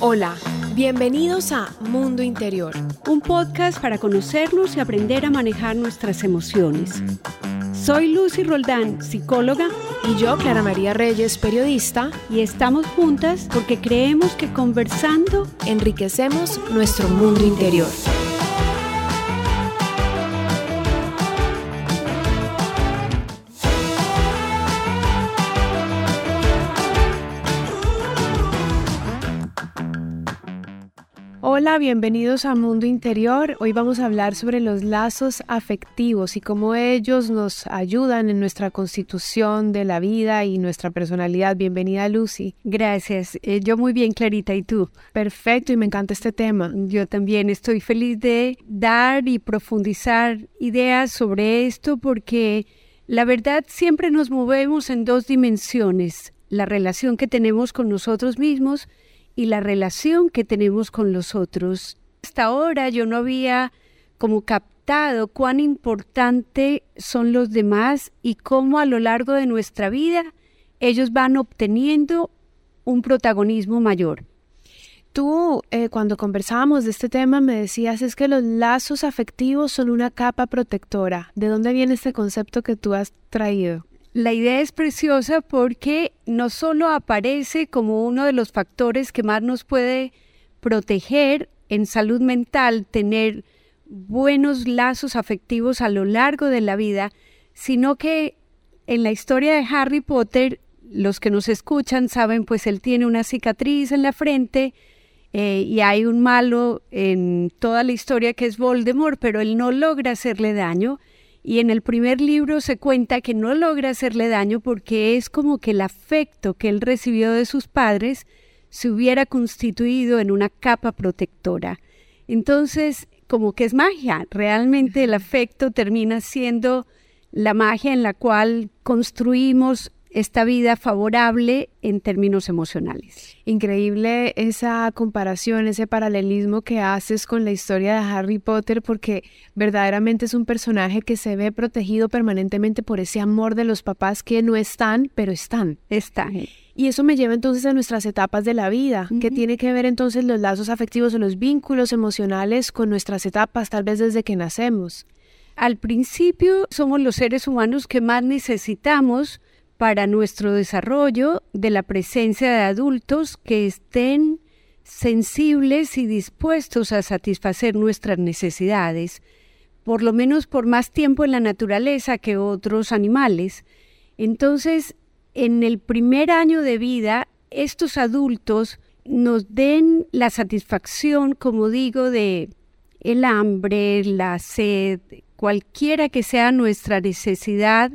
Hola, bienvenidos a Mundo Interior. Un podcast para conocernos y aprender a manejar nuestras emociones. Soy Lucy Roldán, psicóloga. Y yo, Clara María Reyes, periodista. Y estamos juntas porque creemos que conversando enriquecemos nuestro mundo interior. Hola, bienvenidos a Mundo Interior. Hoy vamos a hablar sobre los lazos afectivos y cómo ellos nos ayudan en nuestra constitución de la vida y nuestra personalidad. Bienvenida, Lucy. Gracias. Eh, yo muy bien, Clarita. ¿Y tú? Perfecto, y me encanta este tema. Yo también estoy feliz de dar y profundizar ideas sobre esto porque la verdad siempre nos movemos en dos dimensiones. La relación que tenemos con nosotros mismos y la relación que tenemos con los otros. Hasta ahora yo no había como captado cuán importante son los demás y cómo a lo largo de nuestra vida ellos van obteniendo un protagonismo mayor. Tú, eh, cuando conversábamos de este tema, me decías es que los lazos afectivos son una capa protectora. ¿De dónde viene este concepto que tú has traído? La idea es preciosa porque no solo aparece como uno de los factores que más nos puede proteger en salud mental, tener buenos lazos afectivos a lo largo de la vida, sino que en la historia de Harry Potter, los que nos escuchan saben, pues él tiene una cicatriz en la frente eh, y hay un malo en toda la historia que es Voldemort, pero él no logra hacerle daño y en el primer libro se cuenta que no logra hacerle daño porque es como que el afecto que él recibió de sus padres se hubiera constituido en una capa protectora. Entonces, como que es magia, realmente el afecto termina siendo la magia en la cual construimos esta vida favorable en términos emocionales. Increíble esa comparación, ese paralelismo que haces con la historia de Harry Potter, porque verdaderamente es un personaje que se ve protegido permanentemente por ese amor de los papás que no están, pero están. Están. Y eso me lleva entonces a nuestras etapas de la vida, que tiene que ver entonces los lazos afectivos o los vínculos emocionales con nuestras etapas, tal vez desde que nacemos. Al principio somos los seres humanos que más necesitamos para nuestro desarrollo de la presencia de adultos que estén sensibles y dispuestos a satisfacer nuestras necesidades, por lo menos por más tiempo en la naturaleza que otros animales. Entonces, en el primer año de vida, estos adultos nos den la satisfacción, como digo, de el hambre, la sed, cualquiera que sea nuestra necesidad,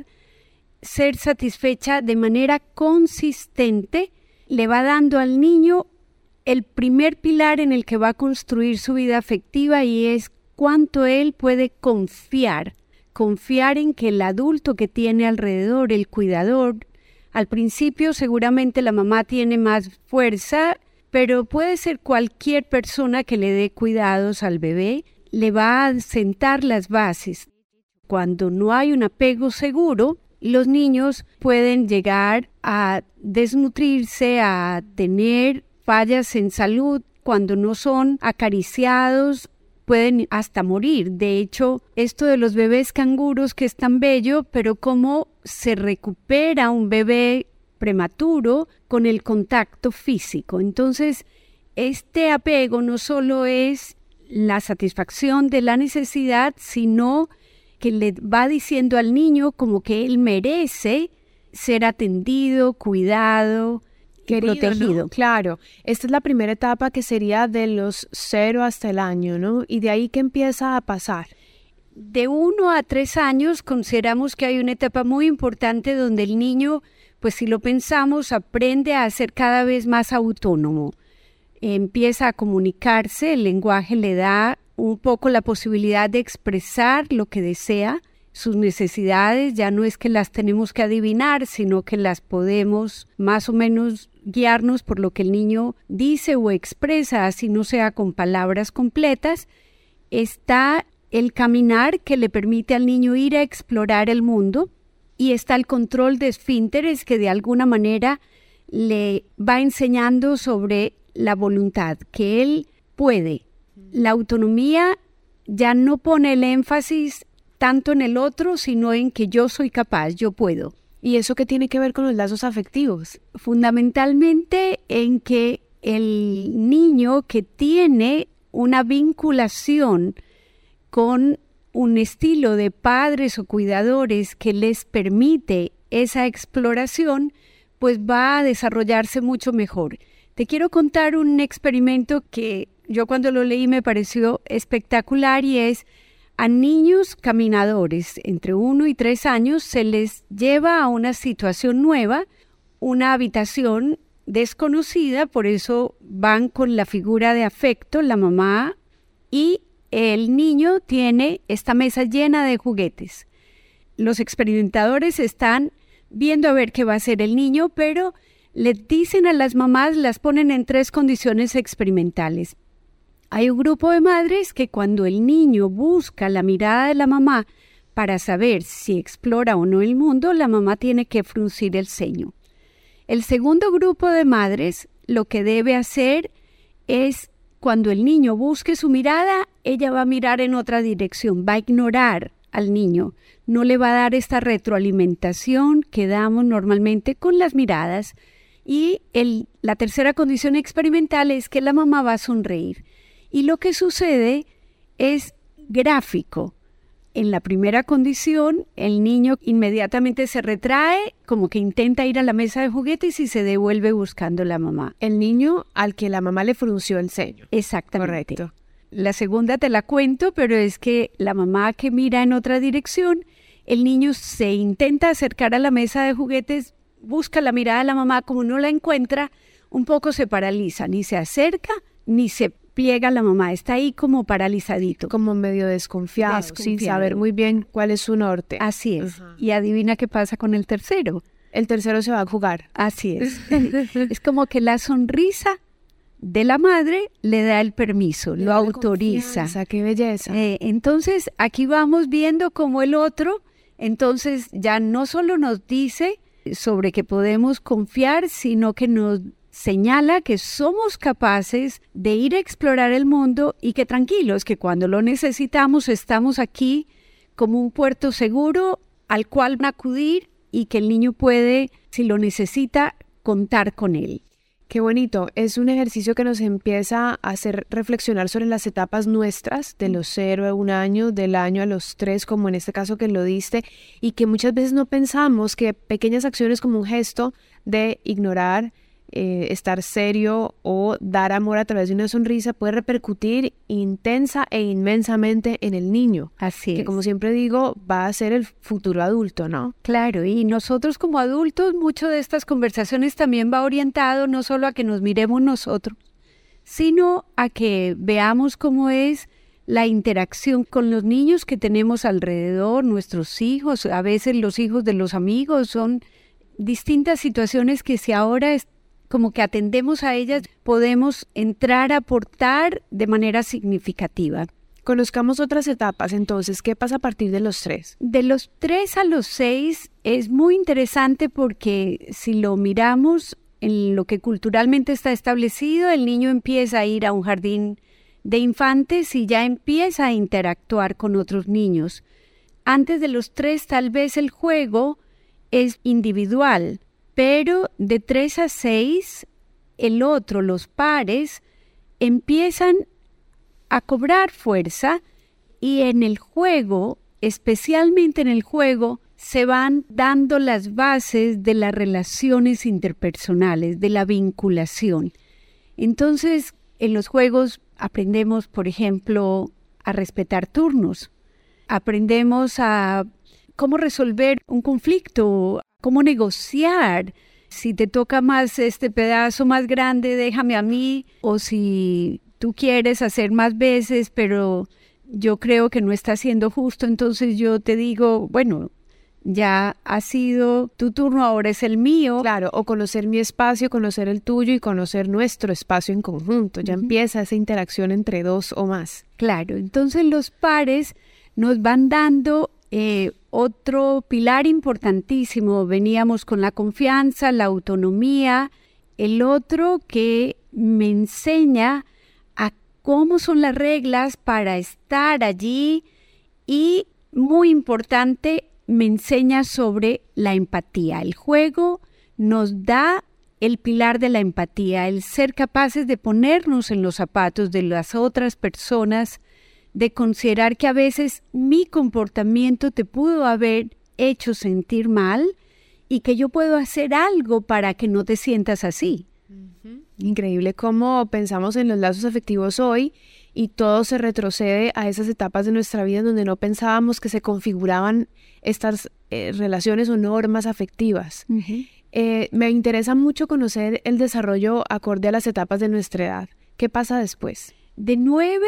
ser satisfecha de manera consistente le va dando al niño el primer pilar en el que va a construir su vida afectiva y es cuánto él puede confiar, confiar en que el adulto que tiene alrededor, el cuidador, al principio seguramente la mamá tiene más fuerza, pero puede ser cualquier persona que le dé cuidados al bebé, le va a sentar las bases. Cuando no hay un apego seguro, los niños pueden llegar a desnutrirse, a tener fallas en salud cuando no son acariciados pueden hasta morir. De hecho, esto de los bebés canguros que es tan bello, pero cómo se recupera un bebé prematuro con el contacto físico. Entonces, este apego no solo es la satisfacción de la necesidad, sino que le va diciendo al niño como que él merece ser atendido, cuidado, protegido. Claro, esta es la primera etapa que sería de los cero hasta el año, ¿no? Y de ahí que empieza a pasar. De uno a tres años consideramos que hay una etapa muy importante donde el niño, pues si lo pensamos, aprende a ser cada vez más autónomo. Empieza a comunicarse, el lenguaje le da un poco la posibilidad de expresar lo que desea, sus necesidades, ya no es que las tenemos que adivinar, sino que las podemos más o menos guiarnos por lo que el niño dice o expresa, así no sea con palabras completas, está el caminar que le permite al niño ir a explorar el mundo y está el control de esfínteres que de alguna manera le va enseñando sobre la voluntad, que él puede. La autonomía ya no pone el énfasis tanto en el otro, sino en que yo soy capaz, yo puedo. ¿Y eso qué tiene que ver con los lazos afectivos? Fundamentalmente en que el niño que tiene una vinculación con un estilo de padres o cuidadores que les permite esa exploración, pues va a desarrollarse mucho mejor. Te quiero contar un experimento que yo cuando lo leí me pareció espectacular y es a niños caminadores entre uno y tres años se les lleva a una situación nueva, una habitación desconocida, por eso van con la figura de afecto, la mamá, y el niño tiene esta mesa llena de juguetes. Los experimentadores están viendo a ver qué va a hacer el niño, pero le dicen a las mamás, las ponen en tres condiciones experimentales. Hay un grupo de madres que cuando el niño busca la mirada de la mamá para saber si explora o no el mundo, la mamá tiene que fruncir el ceño. El segundo grupo de madres lo que debe hacer es cuando el niño busque su mirada, ella va a mirar en otra dirección, va a ignorar al niño, no le va a dar esta retroalimentación que damos normalmente con las miradas. Y la tercera condición experimental es que la mamá va a sonreír. Y lo que sucede es gráfico. En la primera condición, el niño inmediatamente se retrae, como que intenta ir a la mesa de juguetes y se devuelve buscando a la mamá. El niño al que la mamá le frunció el ceño. Exactamente. Correcto. La segunda te la cuento, pero es que la mamá que mira en otra dirección, el niño se intenta acercar a la mesa de juguetes, busca la mirada de la mamá, como no la encuentra, un poco se paraliza, ni se acerca ni se pliega la mamá, está ahí como paralizadito. Como medio desconfiado, sin saber muy bien cuál es su norte. Así es. Y adivina qué pasa con el tercero. El tercero se va a jugar. Así es. es como que la sonrisa de la madre le da el permiso, lo autoriza. ¡Qué belleza! Eh, entonces, aquí vamos viendo cómo el otro, entonces ya no solo nos dice sobre que podemos confiar, sino que nos señala que somos capaces de ir a explorar el mundo y que tranquilos, que cuando lo necesitamos estamos aquí como un puerto seguro al cual acudir y que el niño puede, si lo necesita, contar con él. Qué bonito. Es un ejercicio que nos empieza a hacer reflexionar sobre las etapas nuestras, de los cero a un año, del año a los tres, como en este caso que lo diste, y que muchas veces no pensamos que pequeñas acciones como un gesto de ignorar, eh, estar serio o dar amor a través de una sonrisa puede repercutir intensa e inmensamente en el niño. Así Que como siempre digo, va a ser el futuro adulto, ¿no? Claro, y nosotros como adultos, mucho de estas conversaciones también va orientado no solo a que nos miremos nosotros, sino a que veamos cómo es la interacción con los niños que tenemos alrededor, nuestros hijos, a veces los hijos de los amigos, son distintas situaciones que si ahora como que atendemos a ellas, podemos entrar a aportar de manera significativa. Conozcamos otras etapas, entonces, ¿qué pasa a partir de los tres? De los tres a los seis es muy interesante porque si lo miramos en lo que culturalmente está establecido, el niño empieza a ir a un jardín de infantes y ya empieza a interactuar con otros niños. Antes de los tres tal vez el juego es individual, pero de 3 a 6, el otro, los pares, empiezan a cobrar fuerza y en el juego, especialmente en el juego, se van dando las bases de las relaciones interpersonales, de la vinculación. Entonces, en los juegos aprendemos, por ejemplo, a respetar turnos, aprendemos a cómo resolver un conflicto, cómo negociar. Si te toca más este pedazo más grande, déjame a mí. O si tú quieres hacer más veces, pero yo creo que no está siendo justo, entonces yo te digo, bueno, ya ha sido tu turno, ahora es el mío. Claro, o conocer mi espacio, conocer el tuyo y conocer nuestro espacio en conjunto. Ya empieza esa interacción entre dos o más. Claro, entonces los pares nos van dando eh, otro pilar importantísimo, veníamos con la confianza, la autonomía, el otro que me enseña a cómo son las reglas para estar allí y, muy importante, me enseña sobre la empatía. El juego nos da el pilar de la empatía, el ser capaces de ponernos en los zapatos de las otras personas, de considerar que a veces mi comportamiento te pudo haber hecho sentir mal y que yo puedo hacer algo para que no te sientas así. Increíble cómo pensamos en los lazos afectivos hoy y todo se retrocede a esas etapas de nuestra vida en donde no pensábamos que se configuraban estas eh, relaciones o normas afectivas. Eh, me interesa mucho conocer el desarrollo acorde a las etapas de nuestra edad. ¿Qué pasa después? De 9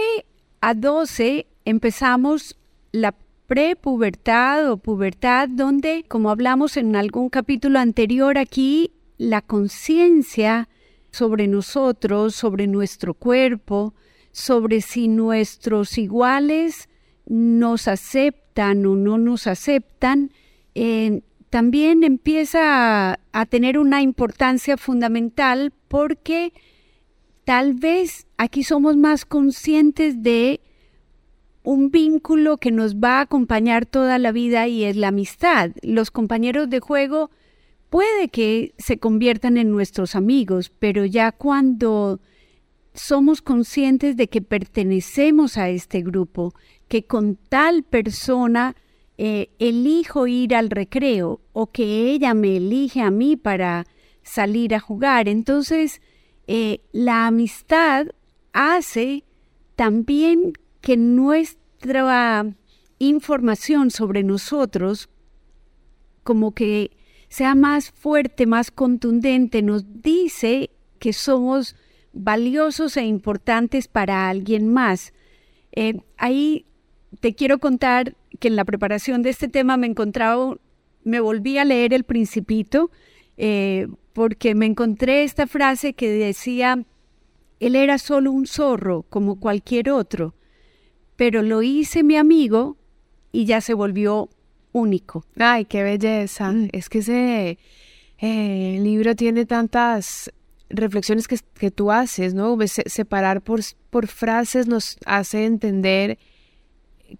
a 12 empezamos la prepubertad o pubertad, donde, como hablamos en algún capítulo anterior aquí, la conciencia sobre nosotros, sobre nuestro cuerpo, sobre si nuestros iguales nos aceptan o no nos aceptan, eh, también empieza a, a tener una importancia fundamental porque tal vez aquí somos más conscientes de un vínculo que nos va a acompañar toda la vida y es la amistad. Los compañeros de juego puede que se conviertan en nuestros amigos, pero ya cuando somos conscientes de que pertenecemos a este grupo, que con tal persona eh, elijo ir al recreo o que ella me elige a mí para salir a jugar. Entonces, eh, la amistad hace también que nuestra información sobre nosotros como que sea más fuerte, más contundente, nos dice que somos valiosos e importantes para alguien más. Eh, ahí te quiero contar que en la preparación de este tema me encontraba, me volví a leer El Principito, eh, porque me encontré esta frase que decía, él era solo un zorro, como cualquier otro, pero lo hice mi amigo y ya se volvió único. Ay, qué belleza. Mm. Es que ese eh, libro tiene tantas reflexiones que, que tú haces, ¿no? separar por, por frases nos hace entender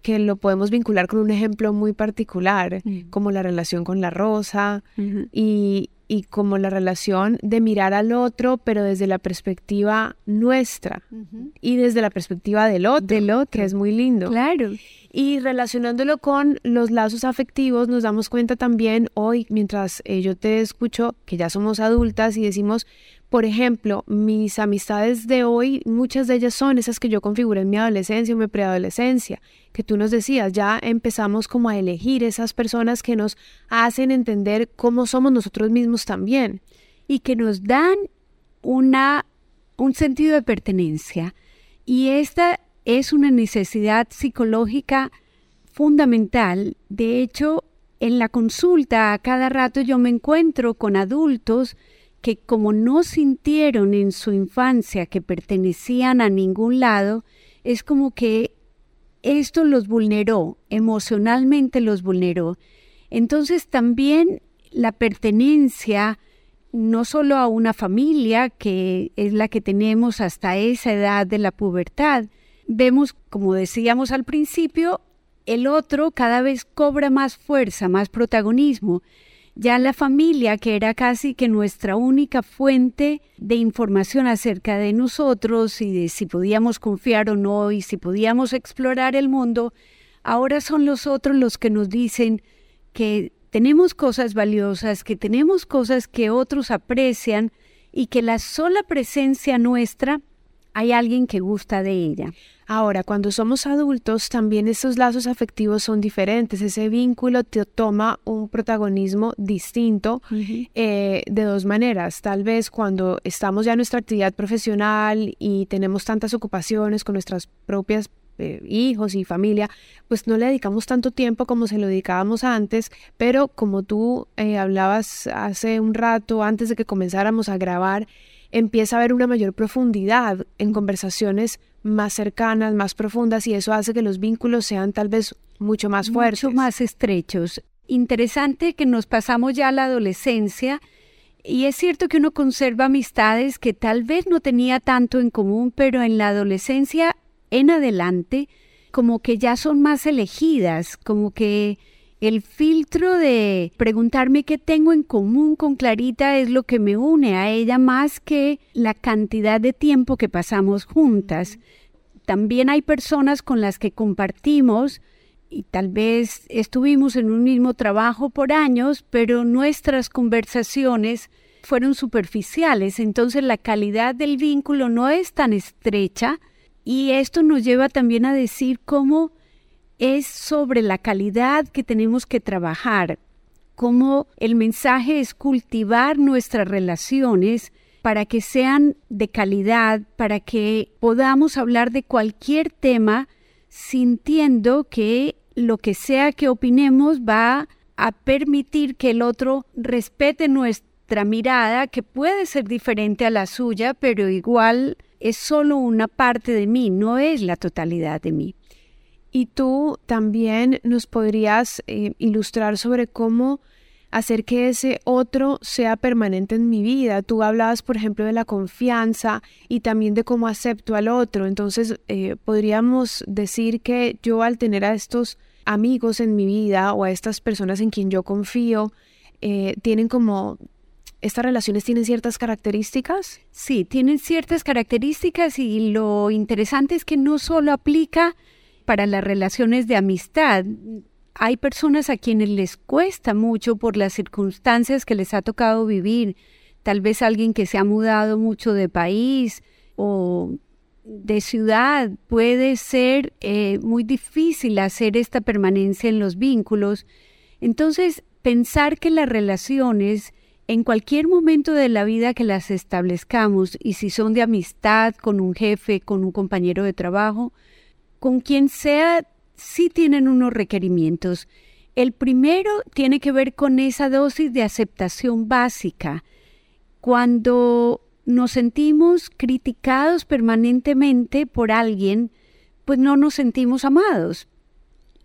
que lo podemos vincular con un ejemplo muy particular, mm. como la relación con la rosa y, y, como la relación de mirar al otro, pero desde la perspectiva nuestra y desde la perspectiva del otro, del otro, que es muy lindo. Claro. Y relacionándolo con los lazos afectivos, nos damos cuenta también hoy, mientras eh, yo te escucho, que ya somos adultas y decimos, por ejemplo, mis amistades de hoy, muchas de ellas son esas que yo configuré en mi adolescencia o mi preadolescencia, que tú nos decías, ya empezamos como a elegir esas personas que nos hacen entender cómo somos nosotros mismos también. Y que nos dan una, un sentido de pertenencia. Y esta es una necesidad psicológica fundamental. De hecho, en la consulta a cada rato yo me encuentro con adultos que como no sintieron en su infancia que pertenecían a ningún lado, es como que esto los vulneró, emocionalmente los vulneró. Entonces también la pertenencia no solo a una familia, que es la que tenemos hasta esa edad de la pubertad, vemos, como decíamos al principio, el otro cada vez cobra más fuerza, más protagonismo. Ya la familia, que era casi que nuestra única fuente de información acerca de nosotros y de si podíamos confiar o no y si podíamos explorar el mundo, ahora son los otros los que nos dicen que tenemos cosas valiosas, que tenemos cosas que otros aprecian y que la sola presencia nuestra hay alguien que gusta de ella. Ahora, cuando somos adultos, también esos lazos afectivos son diferentes. Ese vínculo te toma un protagonismo distinto eh, de dos maneras. Tal vez cuando estamos ya en nuestra actividad profesional y tenemos tantas ocupaciones con nuestras propias eh, hijos y familia, pues no le dedicamos tanto tiempo como se lo dedicábamos antes, pero como tú eh, hablabas hace un rato, antes de que comenzáramos a grabar, empieza a haber una mayor profundidad en conversaciones más cercanas, más profundas y eso hace que los vínculos sean tal vez mucho más fuertes. Mucho más estrechos. Interesante que nos pasamos ya a la adolescencia Y es cierto que uno conserva amistades que tal vez no tenía tanto en común, pero en la adolescencia en adelante, como que ya son más elegidas, como que el filtro de preguntarme qué tengo en común con Clarita es lo que me une a ella más que la cantidad de tiempo que pasamos juntas. También hay personas con las que compartimos y tal vez estuvimos en un mismo trabajo por años, pero nuestras conversaciones fueron superficiales, entonces la calidad del vínculo no es tan estrecha y esto nos lleva también a decir cómo es sobre la calidad que tenemos que trabajar, cómo el mensaje es cultivar nuestras relaciones para que sean de calidad, para que podamos hablar de cualquier tema sintiendo que lo que sea que opinemos va a permitir que el otro respete nuestra mirada, que puede ser diferente a la suya, pero igual es solo una parte de mí, no es la totalidad de mí. Y tú también nos podrías eh, ilustrar sobre cómo hacer que ese otro sea permanente en mi vida. Tú hablabas, por ejemplo, de la confianza y también de cómo acepto al otro. Entonces, eh, podríamos decir que yo al tener a estos amigos en mi vida o a estas personas en quien yo confío, eh, tienen como... ¿Estas relaciones tienen ciertas características? Sí, tienen ciertas características y lo interesante es que no solo aplica para las relaciones de amistad, hay personas a quienes les cuesta mucho por las circunstancias que les ha tocado vivir, tal vez alguien que se ha mudado mucho de país o de ciudad, puede ser eh, muy difícil hacer esta permanencia en los vínculos. Entonces, pensar que las relaciones, en cualquier momento de la vida que las establezcamos, y si son de amistad con un jefe, con un compañero de trabajo, con quien sea sí tienen unos requerimientos. El primero tiene que ver con esa dosis de aceptación básica. Cuando nos sentimos criticados permanentemente por alguien, pues no nos sentimos amados.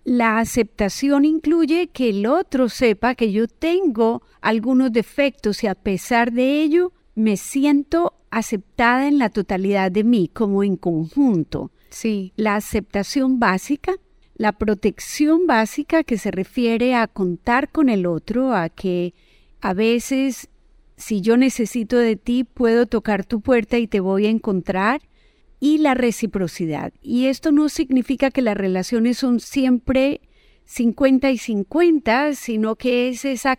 La aceptación incluye que el otro sepa que yo tengo algunos defectos y a pesar de ello me siento aceptada en la totalidad de mí, como en conjunto. Sí. La aceptación básica la protección básica que se refiere a contar con el otro, a que a veces si yo necesito de ti puedo tocar tu puerta y te voy a encontrar, y la reciprocidad. Y esto no significa que las relaciones son siempre 50 y 50, sino que es esa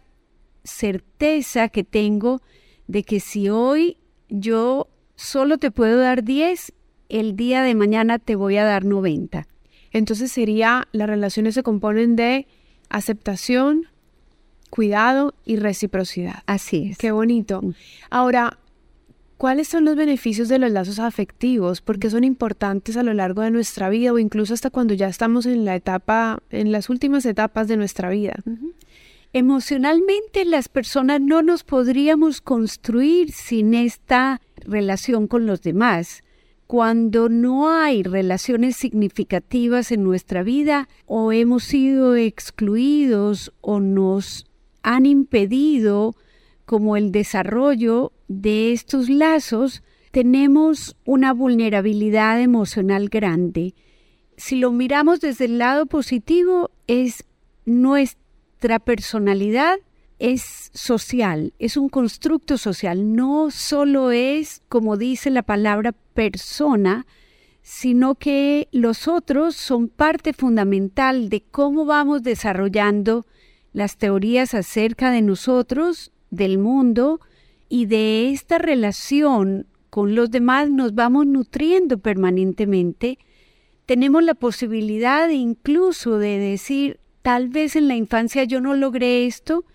certeza que tengo de que si hoy yo solo te puedo dar 10, el día de mañana te voy a dar 90. Entonces sería, las relaciones se componen de aceptación, cuidado y reciprocidad. Así es. Qué bonito. Mm. Ahora, ¿cuáles son los beneficios de los lazos afectivos? ¿Por qué son importantes a lo largo de nuestra vida o incluso hasta cuando ya estamos en la etapa, en las últimas etapas de nuestra vida? Emocionalmente las personas no nos podríamos construir sin esta relación con los demás cuando no hay relaciones significativas en nuestra vida o hemos sido excluidos o nos han impedido como el desarrollo de estos lazos, tenemos una vulnerabilidad emocional grande. Si lo miramos desde el lado positivo, es nuestra personalidad es social, es un constructo social, no solo es, como dice la palabra, persona, sino que los otros son parte fundamental de cómo vamos desarrollando las teorías acerca de nosotros, del mundo y de esta relación con los demás nos vamos nutriendo permanentemente. Tenemos la posibilidad incluso de decir, tal vez en la infancia yo no logré esto,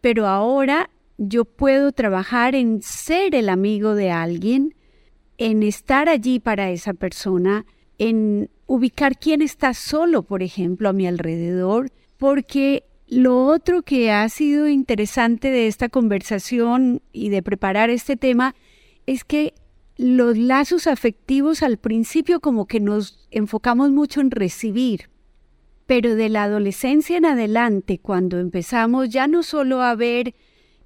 pero ahora yo puedo trabajar en ser el amigo de alguien, en estar allí para esa persona, en ubicar quién está solo, por ejemplo, a mi alrededor, porque lo otro que ha sido interesante de esta conversación y de preparar este tema es que los lazos afectivos al principio como que nos enfocamos mucho en recibir, pero de la adolescencia en adelante, cuando empezamos ya no solo a ver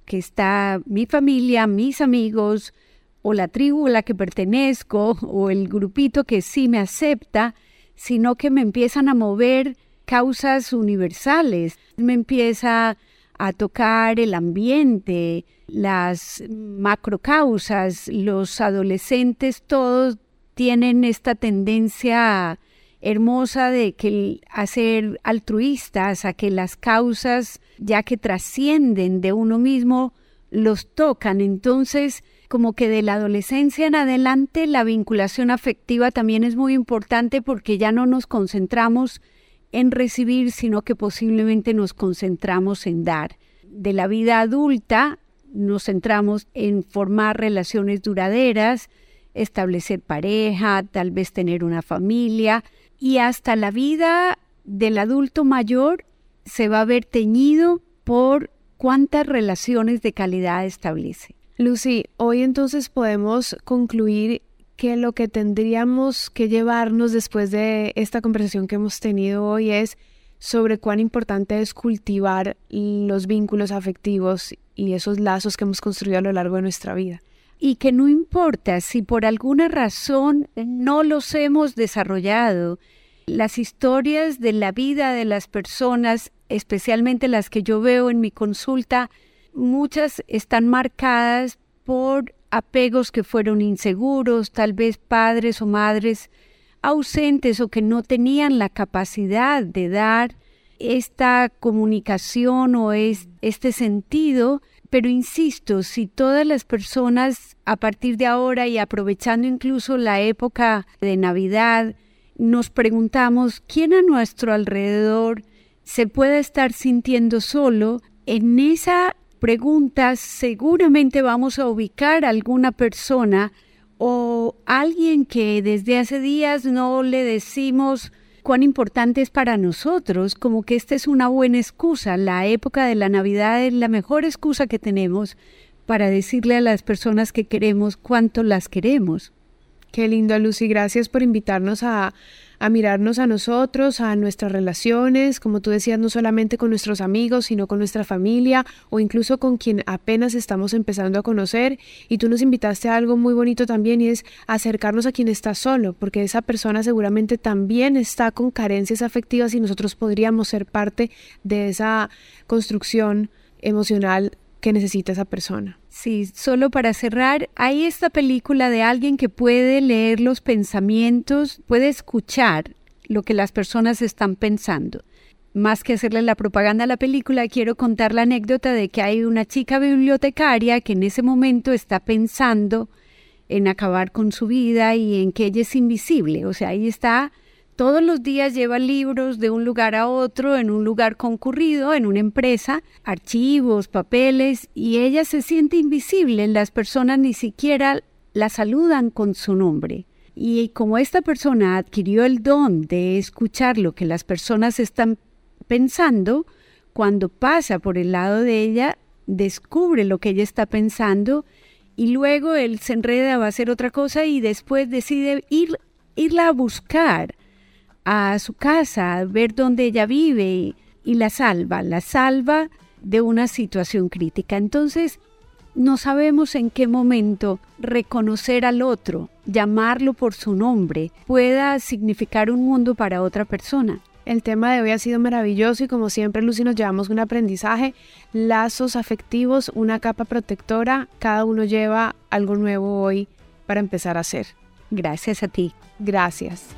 que está mi familia, mis amigos, o la tribu a la que pertenezco, o el grupito que sí me acepta, sino que me empiezan a mover causas universales. Me empieza a tocar el ambiente, las macrocausas, los adolescentes todos tienen esta tendencia hermosa de que a ser altruistas, a que las causas ya que trascienden de uno mismo los tocan. Entonces, como que de la adolescencia en adelante la vinculación afectiva también es muy importante porque ya no nos concentramos en recibir, sino que posiblemente nos concentramos en dar. De la vida adulta nos centramos en formar relaciones duraderas, establecer pareja, tal vez tener una familia y hasta la vida del adulto mayor se va a ver teñido por cuántas relaciones de calidad establece. Lucy, hoy entonces podemos concluir que lo que tendríamos que llevarnos después de esta conversación que hemos tenido hoy es sobre cuán importante es cultivar los vínculos afectivos y esos lazos que hemos construido a lo largo de nuestra vida. Y que no importa si por alguna razón no los hemos desarrollado, las historias de la vida de las personas, especialmente las que yo veo en mi consulta, muchas están marcadas por apegos que fueron inseguros, tal vez padres o madres ausentes o que no tenían la capacidad de dar esta comunicación o este sentido. Pero insisto, si todas las personas a partir de ahora y aprovechando incluso la época de Navidad, nos preguntamos quién a nuestro alrededor se puede estar sintiendo solo, en esa pregunta seguramente vamos a ubicar a alguna persona o alguien que desde hace días no le decimos cuán importante es para nosotros, como que esta es una buena excusa. La época de la Navidad es la mejor excusa que tenemos para decirle a las personas que queremos cuánto las queremos. Qué lindo, Lucy. Gracias por invitarnos a, a mirarnos a nosotros, a nuestras relaciones, como tú decías, no solamente con nuestros amigos, sino con nuestra familia o incluso con quien apenas estamos empezando a conocer. Y tú nos invitaste a algo muy bonito también y es acercarnos a quien está solo, porque esa persona seguramente también está con carencias afectivas y nosotros podríamos ser parte de esa construcción emocional que necesita esa persona. Sí, solo para cerrar, hay esta película de alguien que puede leer los pensamientos, puede escuchar lo que las personas están pensando. Más que hacerle la propaganda a la película, quiero contar la anécdota de que hay una chica bibliotecaria que en ese momento está pensando en acabar con su vida y en que ella es invisible. O sea, ahí está todos los días lleva libros de un lugar a otro, en un lugar concurrido, en una empresa, archivos, papeles, y ella se siente invisible. Las personas ni siquiera la saludan con su nombre. Y como esta persona adquirió el don de escuchar lo que las personas están pensando, cuando pasa por el lado de ella, descubre lo que ella está pensando y luego él se enreda, va a hacer otra cosa y después decide ir, irla a buscar a su casa, a ver dónde ella vive y, la salva, la salva de una situación crítica. Entonces, no sabemos en qué momento reconocer al otro, llamarlo por su nombre, pueda significar un mundo para otra persona. El tema de hoy ha sido maravilloso y como siempre Lucy nos llevamos un aprendizaje, lazos afectivos, una capa protectora, cada uno lleva algo nuevo hoy para empezar a hacer. Gracias a ti. Gracias.